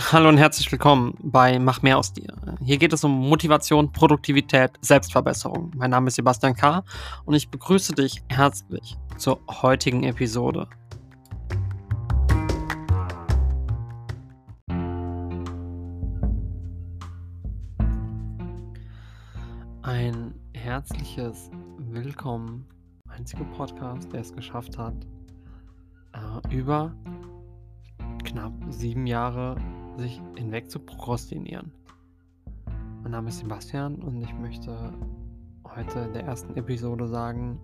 Hallo und herzlich willkommen bei Mach mehr aus dir. Hier geht es um Motivation, Produktivität, Selbstverbesserung. Mein Name ist Sebastian K. und ich begrüße dich herzlich zur heutigen Episode. Ein herzliches Willkommen, einziger Podcast, der es geschafft hat, äh, über knapp sieben Jahre sich hinweg zu prokrastinieren. Mein Name ist Sebastian und ich möchte heute in der ersten Episode sagen,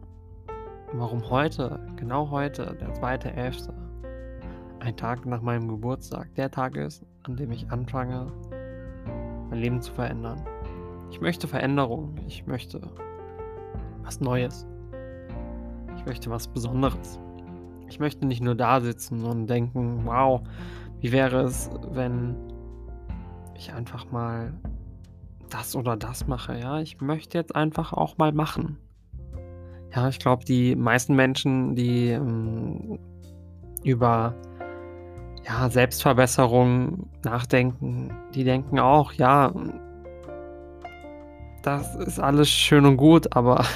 warum heute, genau heute, der 2.11., ein Tag nach meinem Geburtstag, der Tag ist, an dem ich anfange, mein Leben zu verändern. Ich möchte Veränderung, ich möchte was Neues. Ich möchte was Besonderes. Ich möchte nicht nur da sitzen und denken, wow, wie wäre es, wenn ich einfach mal das oder das mache, ja? Ich möchte jetzt einfach auch mal machen. Ja, ich glaube, die meisten Menschen, die ähm, über ja, Selbstverbesserung nachdenken, die denken auch, ja, das ist alles schön und gut, aber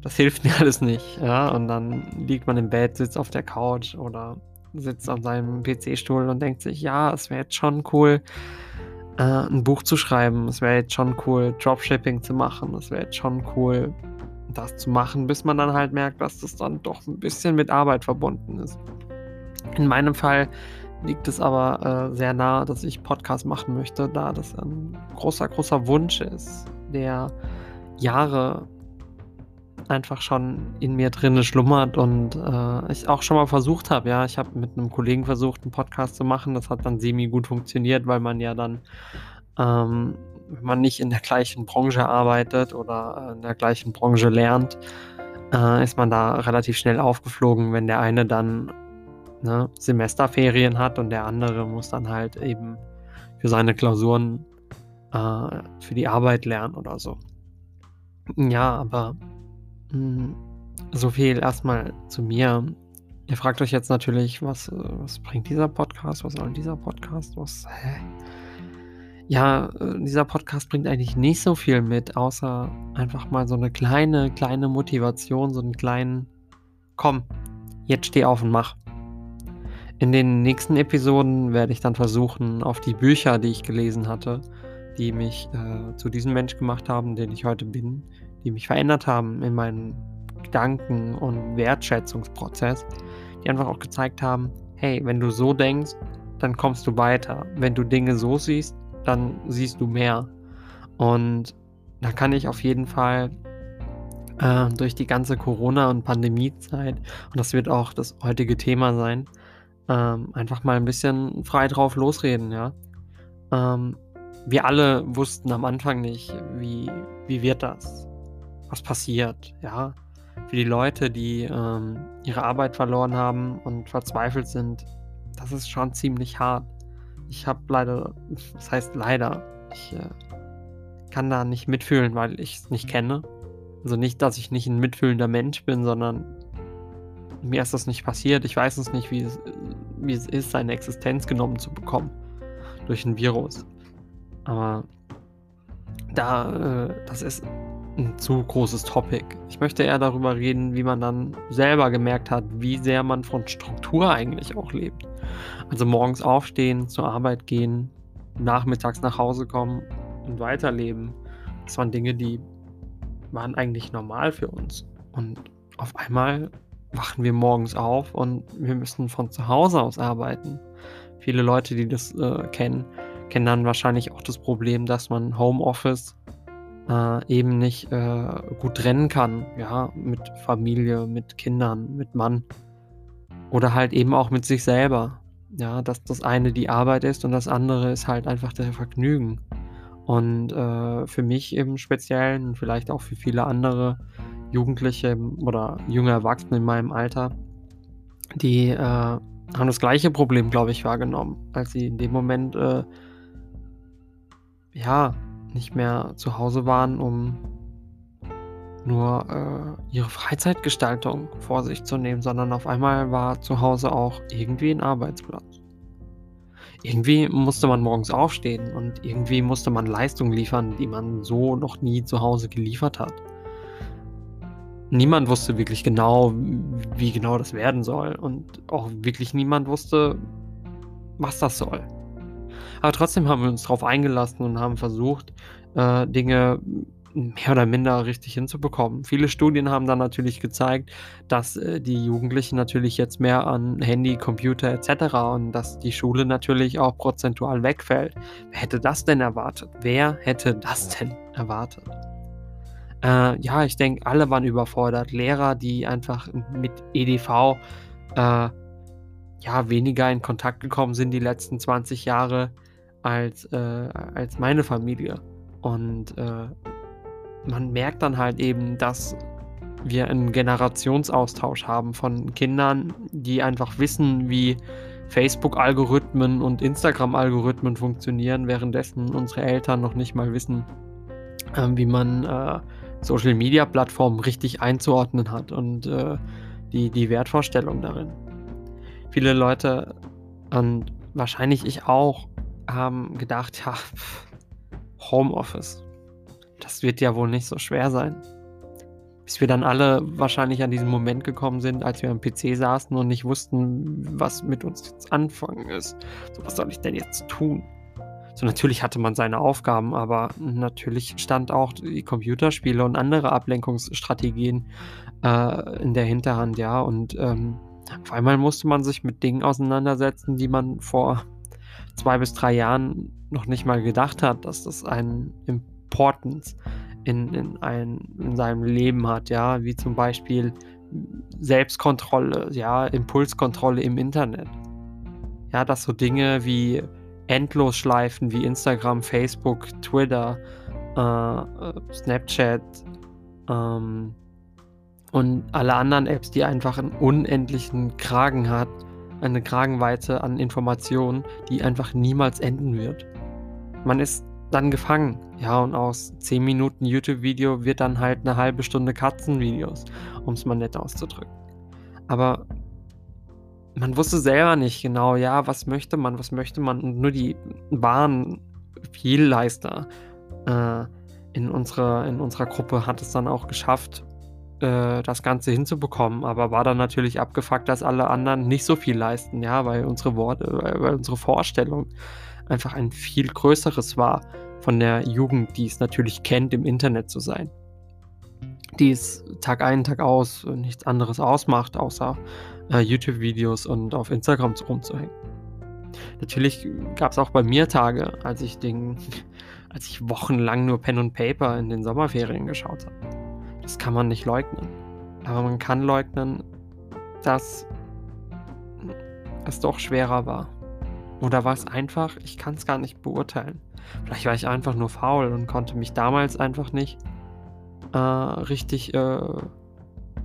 das hilft mir alles nicht, ja. Und dann liegt man im Bett, sitzt auf der Couch oder sitzt auf seinem PC-Stuhl und denkt sich, ja, es wäre jetzt schon cool, äh, ein Buch zu schreiben. Es wäre jetzt schon cool, Dropshipping zu machen. Es wäre jetzt schon cool, das zu machen, bis man dann halt merkt, dass das dann doch ein bisschen mit Arbeit verbunden ist. In meinem Fall liegt es aber äh, sehr nah, dass ich Podcast machen möchte, da das ein großer, großer Wunsch ist, der Jahre einfach schon in mir drin schlummert und äh, ich auch schon mal versucht habe. Ja, ich habe mit einem Kollegen versucht, einen Podcast zu machen. Das hat dann semi gut funktioniert, weil man ja dann, ähm, wenn man nicht in der gleichen Branche arbeitet oder in der gleichen Branche lernt, äh, ist man da relativ schnell aufgeflogen, wenn der eine dann ne, Semesterferien hat und der andere muss dann halt eben für seine Klausuren äh, für die Arbeit lernen oder so. Ja, aber so viel erstmal zu mir. Ihr fragt euch jetzt natürlich, was, äh, was bringt dieser Podcast? Was soll dieser Podcast? Was, hä? Ja, äh, dieser Podcast bringt eigentlich nicht so viel mit, außer einfach mal so eine kleine, kleine Motivation, so einen kleinen, komm, jetzt steh auf und mach. In den nächsten Episoden werde ich dann versuchen, auf die Bücher, die ich gelesen hatte, die mich äh, zu diesem Mensch gemacht haben, den ich heute bin, die mich verändert haben in meinem Gedanken- und Wertschätzungsprozess, die einfach auch gezeigt haben, hey, wenn du so denkst, dann kommst du weiter. Wenn du Dinge so siehst, dann siehst du mehr. Und da kann ich auf jeden Fall äh, durch die ganze Corona- und Pandemiezeit, und das wird auch das heutige Thema sein, ähm, einfach mal ein bisschen frei drauf losreden, ja. Ähm, wir alle wussten am Anfang nicht, wie, wie wird das? Was passiert, ja. Für die Leute, die ähm, ihre Arbeit verloren haben und verzweifelt sind, das ist schon ziemlich hart. Ich habe leider, das heißt leider, ich äh, kann da nicht mitfühlen, weil ich es nicht kenne. Also nicht, dass ich nicht ein mitfühlender Mensch bin, sondern mir ist das nicht passiert. Ich weiß es nicht, wie es, wie es ist, seine Existenz genommen zu bekommen durch ein Virus. Aber da, äh, das ist ein zu großes Topic. Ich möchte eher darüber reden, wie man dann selber gemerkt hat, wie sehr man von Struktur eigentlich auch lebt. Also morgens aufstehen, zur Arbeit gehen, nachmittags nach Hause kommen und weiterleben. Das waren Dinge, die waren eigentlich normal für uns. Und auf einmal wachen wir morgens auf und wir müssen von zu Hause aus arbeiten. Viele Leute, die das äh, kennen, kennen dann wahrscheinlich auch das Problem, dass man Homeoffice äh, eben nicht äh, gut trennen kann, ja, mit Familie, mit Kindern, mit Mann oder halt eben auch mit sich selber. Ja, dass das eine die Arbeit ist und das andere ist halt einfach der Vergnügen. Und äh, für mich im Speziellen und vielleicht auch für viele andere Jugendliche oder junge Erwachsene in meinem Alter, die äh, haben das gleiche Problem, glaube ich, wahrgenommen, als sie in dem Moment äh, ja nicht mehr zu Hause waren, um nur äh, ihre Freizeitgestaltung vor sich zu nehmen, sondern auf einmal war zu Hause auch irgendwie ein Arbeitsplatz. irgendwie musste man morgens aufstehen und irgendwie musste man Leistung liefern, die man so noch nie zu Hause geliefert hat. Niemand wusste wirklich genau, wie genau das werden soll und auch wirklich niemand wusste, was das soll. Aber trotzdem haben wir uns darauf eingelassen und haben versucht, äh, Dinge mehr oder minder richtig hinzubekommen. Viele Studien haben dann natürlich gezeigt, dass äh, die Jugendlichen natürlich jetzt mehr an Handy, Computer etc. und dass die Schule natürlich auch prozentual wegfällt. Wer hätte das denn erwartet? Wer hätte das denn erwartet? Äh, ja, ich denke, alle waren überfordert. Lehrer, die einfach mit EDV äh, ja weniger in Kontakt gekommen sind die letzten 20 Jahre als, äh, als meine Familie. Und äh, man merkt dann halt eben, dass wir einen Generationsaustausch haben von Kindern, die einfach wissen, wie Facebook-Algorithmen und Instagram-Algorithmen funktionieren, währenddessen unsere Eltern noch nicht mal wissen, äh, wie man äh, Social-Media-Plattformen richtig einzuordnen hat und äh, die, die Wertvorstellung darin. Viele Leute und wahrscheinlich ich auch haben gedacht, ja, Homeoffice, das wird ja wohl nicht so schwer sein. Bis wir dann alle wahrscheinlich an diesen Moment gekommen sind, als wir am PC saßen und nicht wussten, was mit uns jetzt anfangen ist. So, was soll ich denn jetzt tun? So, natürlich hatte man seine Aufgaben, aber natürlich stand auch die Computerspiele und andere Ablenkungsstrategien äh, in der Hinterhand, ja. Und ähm, auf einmal musste man sich mit Dingen auseinandersetzen, die man vor zwei bis drei Jahren noch nicht mal gedacht hat, dass das einen Importance in, in, ein, in seinem Leben hat, ja, wie zum Beispiel Selbstkontrolle, ja, Impulskontrolle im Internet. Ja, dass so Dinge wie Endlosschleifen wie Instagram, Facebook, Twitter, äh, Snapchat ähm, und alle anderen Apps, die einfach einen unendlichen Kragen hat, eine Kragenweite an Informationen, die einfach niemals enden wird. Man ist dann gefangen. Ja, und aus 10 Minuten YouTube-Video wird dann halt eine halbe Stunde Katzenvideos, um es mal nett auszudrücken. Aber man wusste selber nicht genau, ja, was möchte man, was möchte man. Und nur die wahren Vielleister äh, in, unserer, in unserer Gruppe hat es dann auch geschafft, äh, das Ganze hinzubekommen. Aber war dann natürlich abgefuckt, dass alle anderen nicht so viel leisten, ja, weil unsere Worte, weil unsere Vorstellung einfach ein viel größeres war von der Jugend, die es natürlich kennt, im Internet zu sein. Die es Tag ein, Tag aus nichts anderes ausmacht, außer äh, YouTube-Videos und auf Instagram rumzuhängen. Natürlich gab es auch bei mir Tage, als ich den, als ich wochenlang nur Pen und Paper in den Sommerferien geschaut habe. Das kann man nicht leugnen. Aber man kann leugnen, dass es doch schwerer war. Oder war es einfach? Ich kann es gar nicht beurteilen. Vielleicht war ich einfach nur faul und konnte mich damals einfach nicht äh, richtig äh,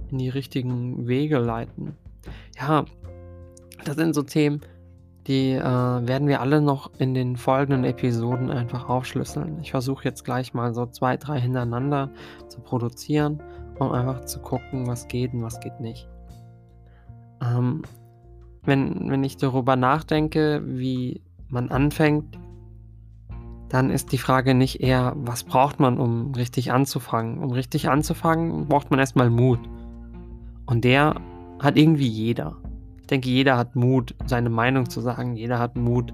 in die richtigen Wege leiten. Ja, das sind so Themen, die äh, werden wir alle noch in den folgenden Episoden einfach aufschlüsseln. Ich versuche jetzt gleich mal so zwei, drei hintereinander zu produzieren, um einfach zu gucken, was geht und was geht nicht. Ähm, wenn, wenn ich darüber nachdenke, wie man anfängt, dann ist die Frage nicht eher, was braucht man, um richtig anzufangen. Um richtig anzufangen, braucht man erstmal Mut. Und der hat irgendwie jeder. Ich denke, jeder hat Mut, seine Meinung zu sagen. Jeder hat Mut,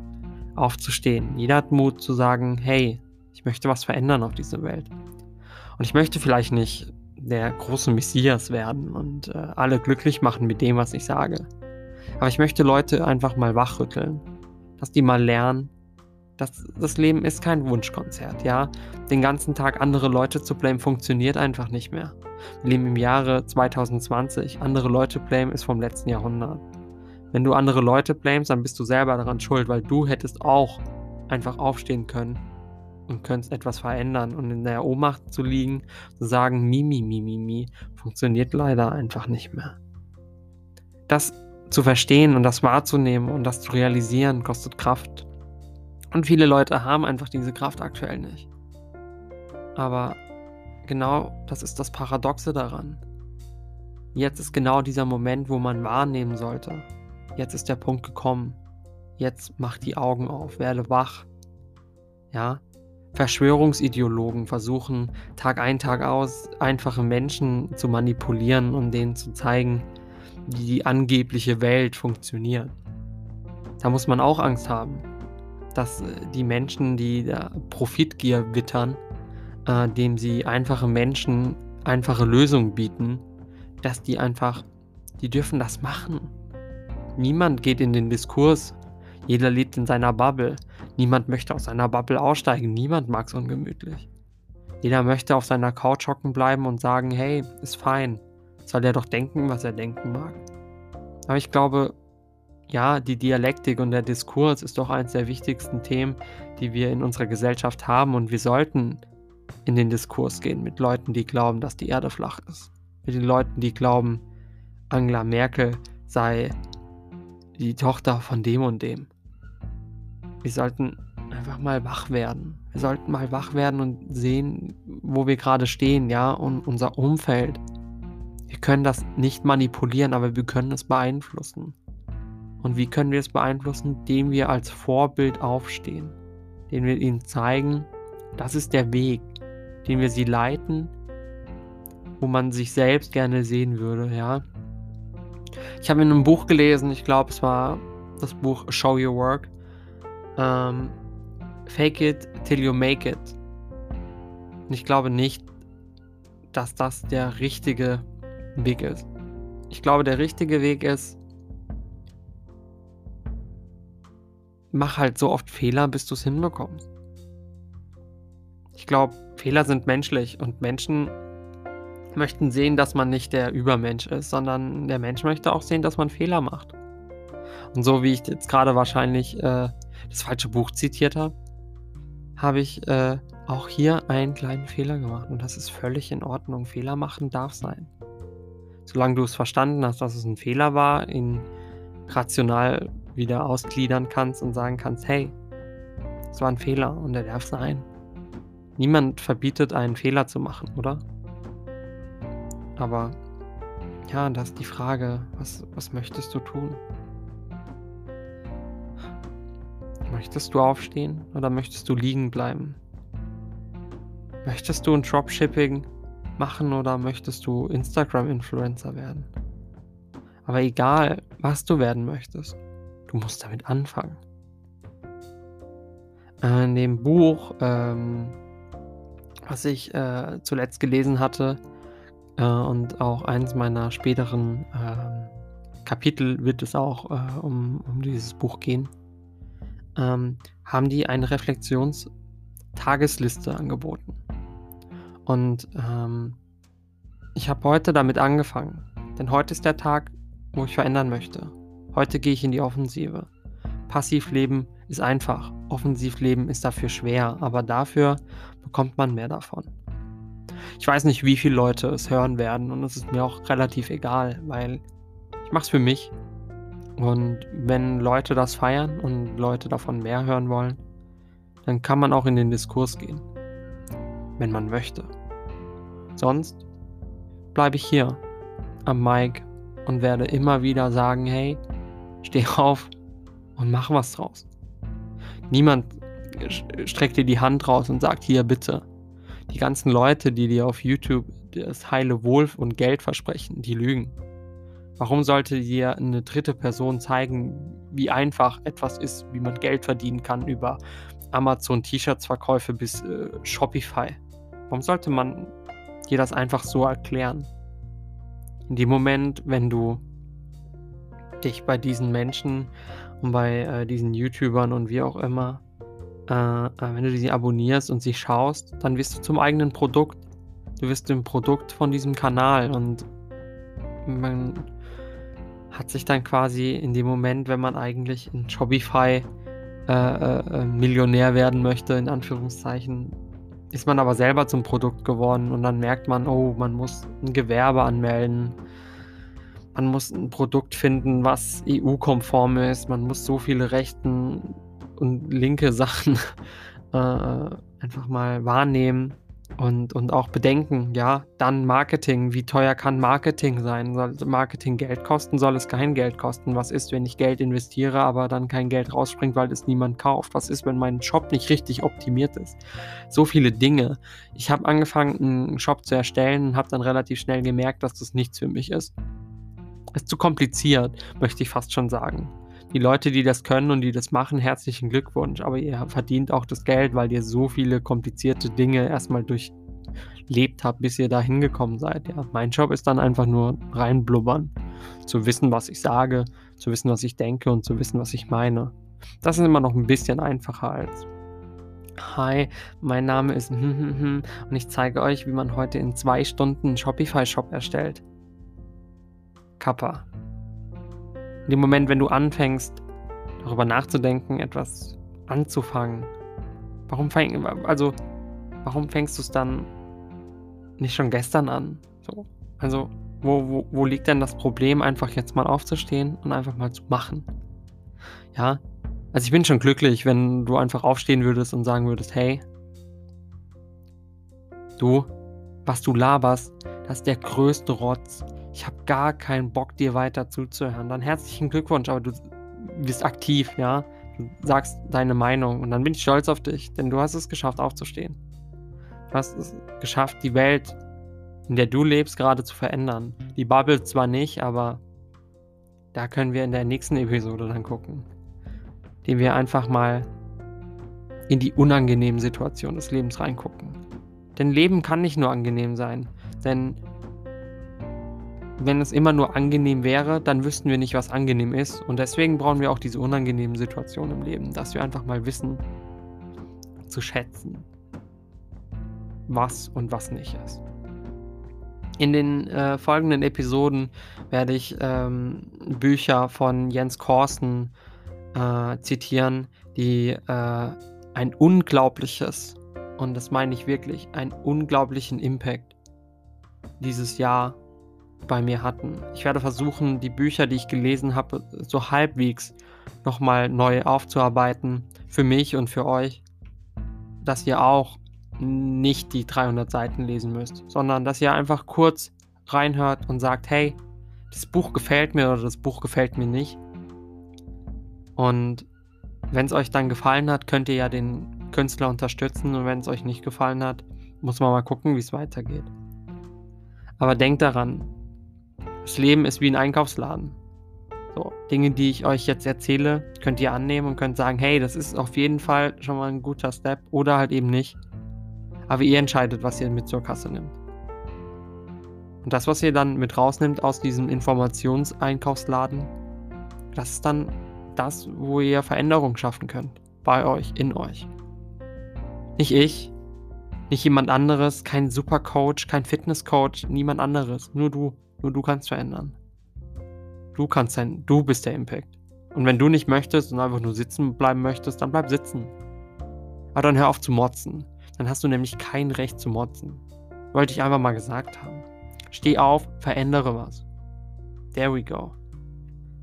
aufzustehen. Jeder hat Mut zu sagen, hey, ich möchte was verändern auf dieser Welt. Und ich möchte vielleicht nicht der große Messias werden und äh, alle glücklich machen mit dem, was ich sage. Aber ich möchte Leute einfach mal wachrütteln, dass die mal lernen, dass das Leben ist kein Wunschkonzert, ja. Den ganzen Tag andere Leute zu blamen funktioniert einfach nicht mehr. Wir leben im Jahre 2020. Andere Leute blamen ist vom letzten Jahrhundert. Wenn du andere Leute blamest, dann bist du selber daran schuld, weil du hättest auch einfach aufstehen können und könntest etwas verändern. Und in der Ohnmacht zu liegen, zu sagen, Mimi, Mimi, Mimi, funktioniert leider einfach nicht mehr. Das zu verstehen und das wahrzunehmen und das zu realisieren, kostet Kraft. Und viele Leute haben einfach diese Kraft aktuell nicht. Aber genau das ist das Paradoxe daran. Jetzt ist genau dieser Moment, wo man wahrnehmen sollte. Jetzt ist der Punkt gekommen. jetzt mach die Augen auf, werde wach. Ja, Verschwörungsideologen versuchen Tag ein, Tag aus einfache Menschen zu manipulieren und denen zu zeigen, wie die angebliche Welt funktioniert. Da muss man auch Angst haben, dass äh, die Menschen, die da Profitgier wittern, äh, dem sie einfache Menschen einfache Lösungen bieten, dass die einfach, die dürfen das machen. Niemand geht in den Diskurs, jeder lebt in seiner Bubble. Niemand möchte aus seiner Bubble aussteigen, niemand mag es ungemütlich. Jeder möchte auf seiner Couch hocken bleiben und sagen, hey, ist fein. Soll er doch denken, was er denken mag. Aber ich glaube, ja, die Dialektik und der Diskurs ist doch eines der wichtigsten Themen, die wir in unserer Gesellschaft haben und wir sollten in den Diskurs gehen mit Leuten, die glauben, dass die Erde flach ist. Mit den Leuten, die glauben, Angela Merkel sei die Tochter von dem und dem. Wir sollten einfach mal wach werden. Wir sollten mal wach werden und sehen, wo wir gerade stehen, ja, und unser Umfeld. Wir können das nicht manipulieren, aber wir können es beeinflussen. Und wie können wir es beeinflussen? Indem wir als Vorbild aufstehen. Indem wir ihnen zeigen, das ist der Weg, den wir sie leiten, wo man sich selbst gerne sehen würde, ja. Ich habe in einem Buch gelesen, ich glaube, es war das Buch Show Your Work. Ähm, Fake it till you make it. Und ich glaube nicht, dass das der richtige Weg ist. Ich glaube, der richtige Weg ist, mach halt so oft Fehler, bis du es hinbekommst. Ich glaube, Fehler sind menschlich und Menschen möchten sehen, dass man nicht der Übermensch ist, sondern der Mensch möchte auch sehen, dass man Fehler macht. Und so wie ich jetzt gerade wahrscheinlich äh, das falsche Buch zitiert habe, habe ich äh, auch hier einen kleinen Fehler gemacht. Und das ist völlig in Ordnung. Fehler machen darf sein. Solange du es verstanden hast, dass es ein Fehler war, ihn rational wieder ausgliedern kannst und sagen kannst, hey, es war ein Fehler und er darf sein. Niemand verbietet einen Fehler zu machen, oder? Aber ja, das ist die Frage, was, was möchtest du tun? Möchtest du aufstehen oder möchtest du liegen bleiben? Möchtest du ein Dropshipping machen oder möchtest du Instagram-Influencer werden? Aber egal, was du werden möchtest, du musst damit anfangen. In dem Buch, ähm, was ich äh, zuletzt gelesen hatte, äh, und auch eins meiner späteren äh, Kapitel wird es auch äh, um, um dieses Buch gehen, ähm, haben die eine Reflexionstagesliste angeboten. Und ähm, ich habe heute damit angefangen, denn heute ist der Tag, wo ich verändern möchte. Heute gehe ich in die Offensive. Passivleben ist einfach, Offensivleben ist dafür schwer, aber dafür bekommt man mehr davon. Ich weiß nicht, wie viele Leute es hören werden und es ist mir auch relativ egal, weil ich mache es für mich. Und wenn Leute das feiern und Leute davon mehr hören wollen, dann kann man auch in den Diskurs gehen, wenn man möchte. Sonst bleibe ich hier am Mic und werde immer wieder sagen, hey, steh auf und mach was draus. Niemand streckt dir die Hand raus und sagt, hier bitte, die ganzen Leute, die dir auf YouTube das heile Wohl und Geld versprechen, die lügen. Warum sollte dir eine dritte Person zeigen, wie einfach etwas ist, wie man Geld verdienen kann über Amazon T-Shirts-Verkäufe bis äh, Shopify? Warum sollte man dir das einfach so erklären? In dem Moment, wenn du dich bei diesen Menschen und bei äh, diesen YouTubern und wie auch immer äh, äh, wenn du sie abonnierst und sie schaust, dann wirst du zum eigenen Produkt. Du wirst ein Produkt von diesem Kanal und man hat sich dann quasi in dem Moment, wenn man eigentlich in Shopify äh, äh, äh, Millionär werden möchte, in Anführungszeichen, ist man aber selber zum Produkt geworden und dann merkt man, oh, man muss ein Gewerbe anmelden. Man muss ein Produkt finden, was EU-konform ist. Man muss so viele Rechten und linke Sachen äh, einfach mal wahrnehmen. Und, und auch bedenken, ja, dann Marketing. Wie teuer kann Marketing sein? Soll Marketing Geld kosten? Soll es kein Geld kosten? Was ist, wenn ich Geld investiere, aber dann kein Geld rausspringt, weil es niemand kauft? Was ist, wenn mein Shop nicht richtig optimiert ist? So viele Dinge. Ich habe angefangen, einen Shop zu erstellen und habe dann relativ schnell gemerkt, dass das nichts für mich ist. Ist zu kompliziert, möchte ich fast schon sagen die Leute, die das können und die das machen, herzlichen Glückwunsch. Aber ihr verdient auch das Geld, weil ihr so viele komplizierte Dinge erstmal durchlebt habt, bis ihr da hingekommen seid. Ja, mein Job ist dann einfach nur reinblubbern. Zu wissen, was ich sage, zu wissen, was ich denke und zu wissen, was ich meine. Das ist immer noch ein bisschen einfacher als Hi, mein Name ist und ich zeige euch, wie man heute in zwei Stunden einen Shopify-Shop erstellt. Kappa. In dem Moment, wenn du anfängst, darüber nachzudenken, etwas anzufangen, warum fäng, also, warum fängst du es dann nicht schon gestern an? So, also, wo, wo, wo liegt denn das Problem, einfach jetzt mal aufzustehen und einfach mal zu machen? Ja, also ich bin schon glücklich, wenn du einfach aufstehen würdest und sagen würdest, hey, du, was du laberst, das ist der größte Rotz ich habe gar keinen Bock, dir weiter zuzuhören, dann herzlichen Glückwunsch, aber du bist aktiv, ja. Du sagst deine Meinung und dann bin ich stolz auf dich, denn du hast es geschafft, aufzustehen. Du hast es geschafft, die Welt, in der du lebst, gerade zu verändern. Die Bubble zwar nicht, aber da können wir in der nächsten Episode dann gucken. Indem wir einfach mal in die unangenehmen Situationen des Lebens reingucken. Denn Leben kann nicht nur angenehm sein. Denn wenn es immer nur angenehm wäre, dann wüssten wir nicht, was angenehm ist. Und deswegen brauchen wir auch diese unangenehmen Situationen im Leben, dass wir einfach mal wissen, zu schätzen, was und was nicht ist. In den äh, folgenden Episoden werde ich ähm, Bücher von Jens Korsen äh, zitieren, die äh, ein unglaubliches, und das meine ich wirklich, einen unglaublichen Impact dieses Jahr bei mir hatten. Ich werde versuchen, die Bücher, die ich gelesen habe, so halbwegs nochmal neu aufzuarbeiten. Für mich und für euch. Dass ihr auch nicht die 300 Seiten lesen müsst, sondern dass ihr einfach kurz reinhört und sagt, hey, das Buch gefällt mir oder das Buch gefällt mir nicht. Und wenn es euch dann gefallen hat, könnt ihr ja den Künstler unterstützen und wenn es euch nicht gefallen hat, muss man mal gucken, wie es weitergeht. Aber denkt daran, das Leben ist wie ein Einkaufsladen. So, Dinge, die ich euch jetzt erzähle, könnt ihr annehmen und könnt sagen, hey, das ist auf jeden Fall schon mal ein guter Step oder halt eben nicht. Aber ihr entscheidet, was ihr mit zur Kasse nimmt. Und das, was ihr dann mit rausnimmt aus diesem Informationseinkaufsladen, das ist dann das, wo ihr Veränderung schaffen könnt. Bei euch, in euch. Nicht ich, nicht jemand anderes, kein Supercoach, kein Fitnesscoach, niemand anderes, nur du. Nur du kannst verändern. Du kannst sein, du bist der Impact. Und wenn du nicht möchtest und einfach nur sitzen bleiben möchtest, dann bleib sitzen. Aber dann hör auf zu motzen. Dann hast du nämlich kein Recht zu motzen. Wollte ich einfach mal gesagt haben. Steh auf, verändere was. There we go.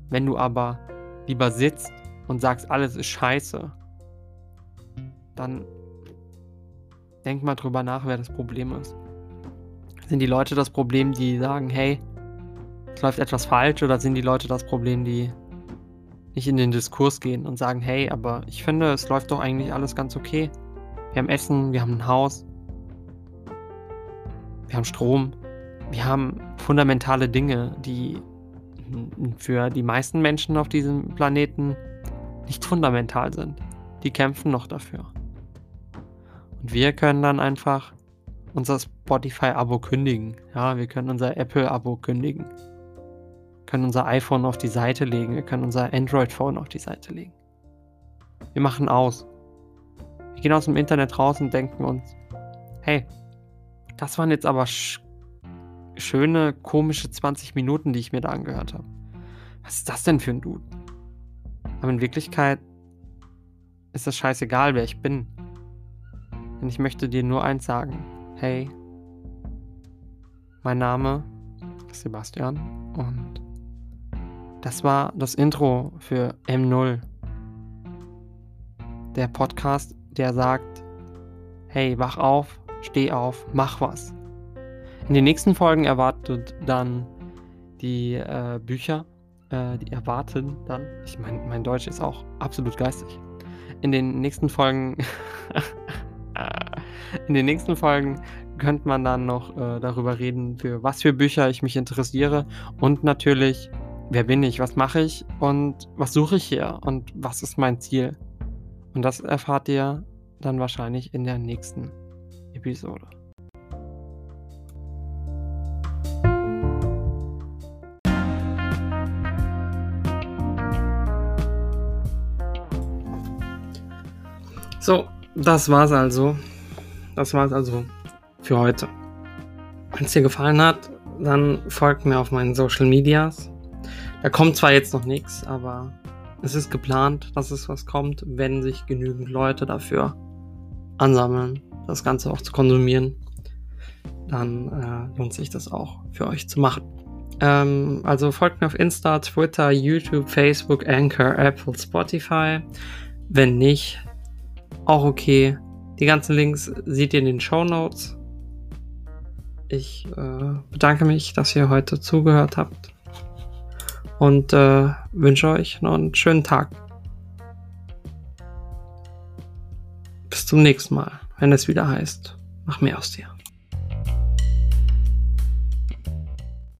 Wenn du aber lieber sitzt und sagst, alles ist scheiße, dann denk mal drüber nach, wer das Problem ist. Sind die Leute das Problem, die sagen, hey, es läuft etwas falsch oder sind die Leute das Problem, die nicht in den Diskurs gehen und sagen, hey, aber ich finde, es läuft doch eigentlich alles ganz okay. Wir haben Essen, wir haben ein Haus, wir haben Strom, wir haben fundamentale Dinge, die für die meisten Menschen auf diesem Planeten nicht fundamental sind. Die kämpfen noch dafür. Und wir können dann einfach unser Spotify-Abo kündigen. Ja, wir können unser Apple-Abo kündigen können unser iPhone auf die Seite legen, wir können unser Android-Phone auf die Seite legen. Wir machen aus. Wir gehen aus dem Internet raus und denken uns, hey, das waren jetzt aber sch schöne, komische 20 Minuten, die ich mir da angehört habe. Was ist das denn für ein Dude? Aber in Wirklichkeit ist das scheißegal, wer ich bin. Denn ich möchte dir nur eins sagen. Hey, mein Name ist Sebastian und das war das Intro für M0. Der Podcast, der sagt, hey, wach auf, steh auf, mach was. In den nächsten Folgen erwartet dann die äh, Bücher, äh, die erwarten dann, ich meine, mein Deutsch ist auch absolut geistig. In den nächsten Folgen, in den nächsten Folgen könnte man dann noch äh, darüber reden, für was für Bücher ich mich interessiere und natürlich, wer bin ich, was mache ich und was suche ich hier und was ist mein Ziel. Und das erfahrt ihr dann wahrscheinlich in der nächsten Episode. So, das war's also. Das war's also für heute. Wenn es dir gefallen hat, dann folgt mir auf meinen Social Medias. Da kommt zwar jetzt noch nichts, aber es ist geplant, dass es was kommt, wenn sich genügend Leute dafür ansammeln, das Ganze auch zu konsumieren. Dann äh, lohnt sich das auch für euch zu machen. Ähm, also folgt mir auf Insta, Twitter, YouTube, Facebook, Anchor, Apple, Spotify. Wenn nicht, auch okay. Die ganzen Links seht ihr in den Show Notes. Ich äh, bedanke mich, dass ihr heute zugehört habt und äh, wünsche euch noch einen schönen Tag. Bis zum nächsten Mal, wenn es wieder heißt, mach mehr aus dir.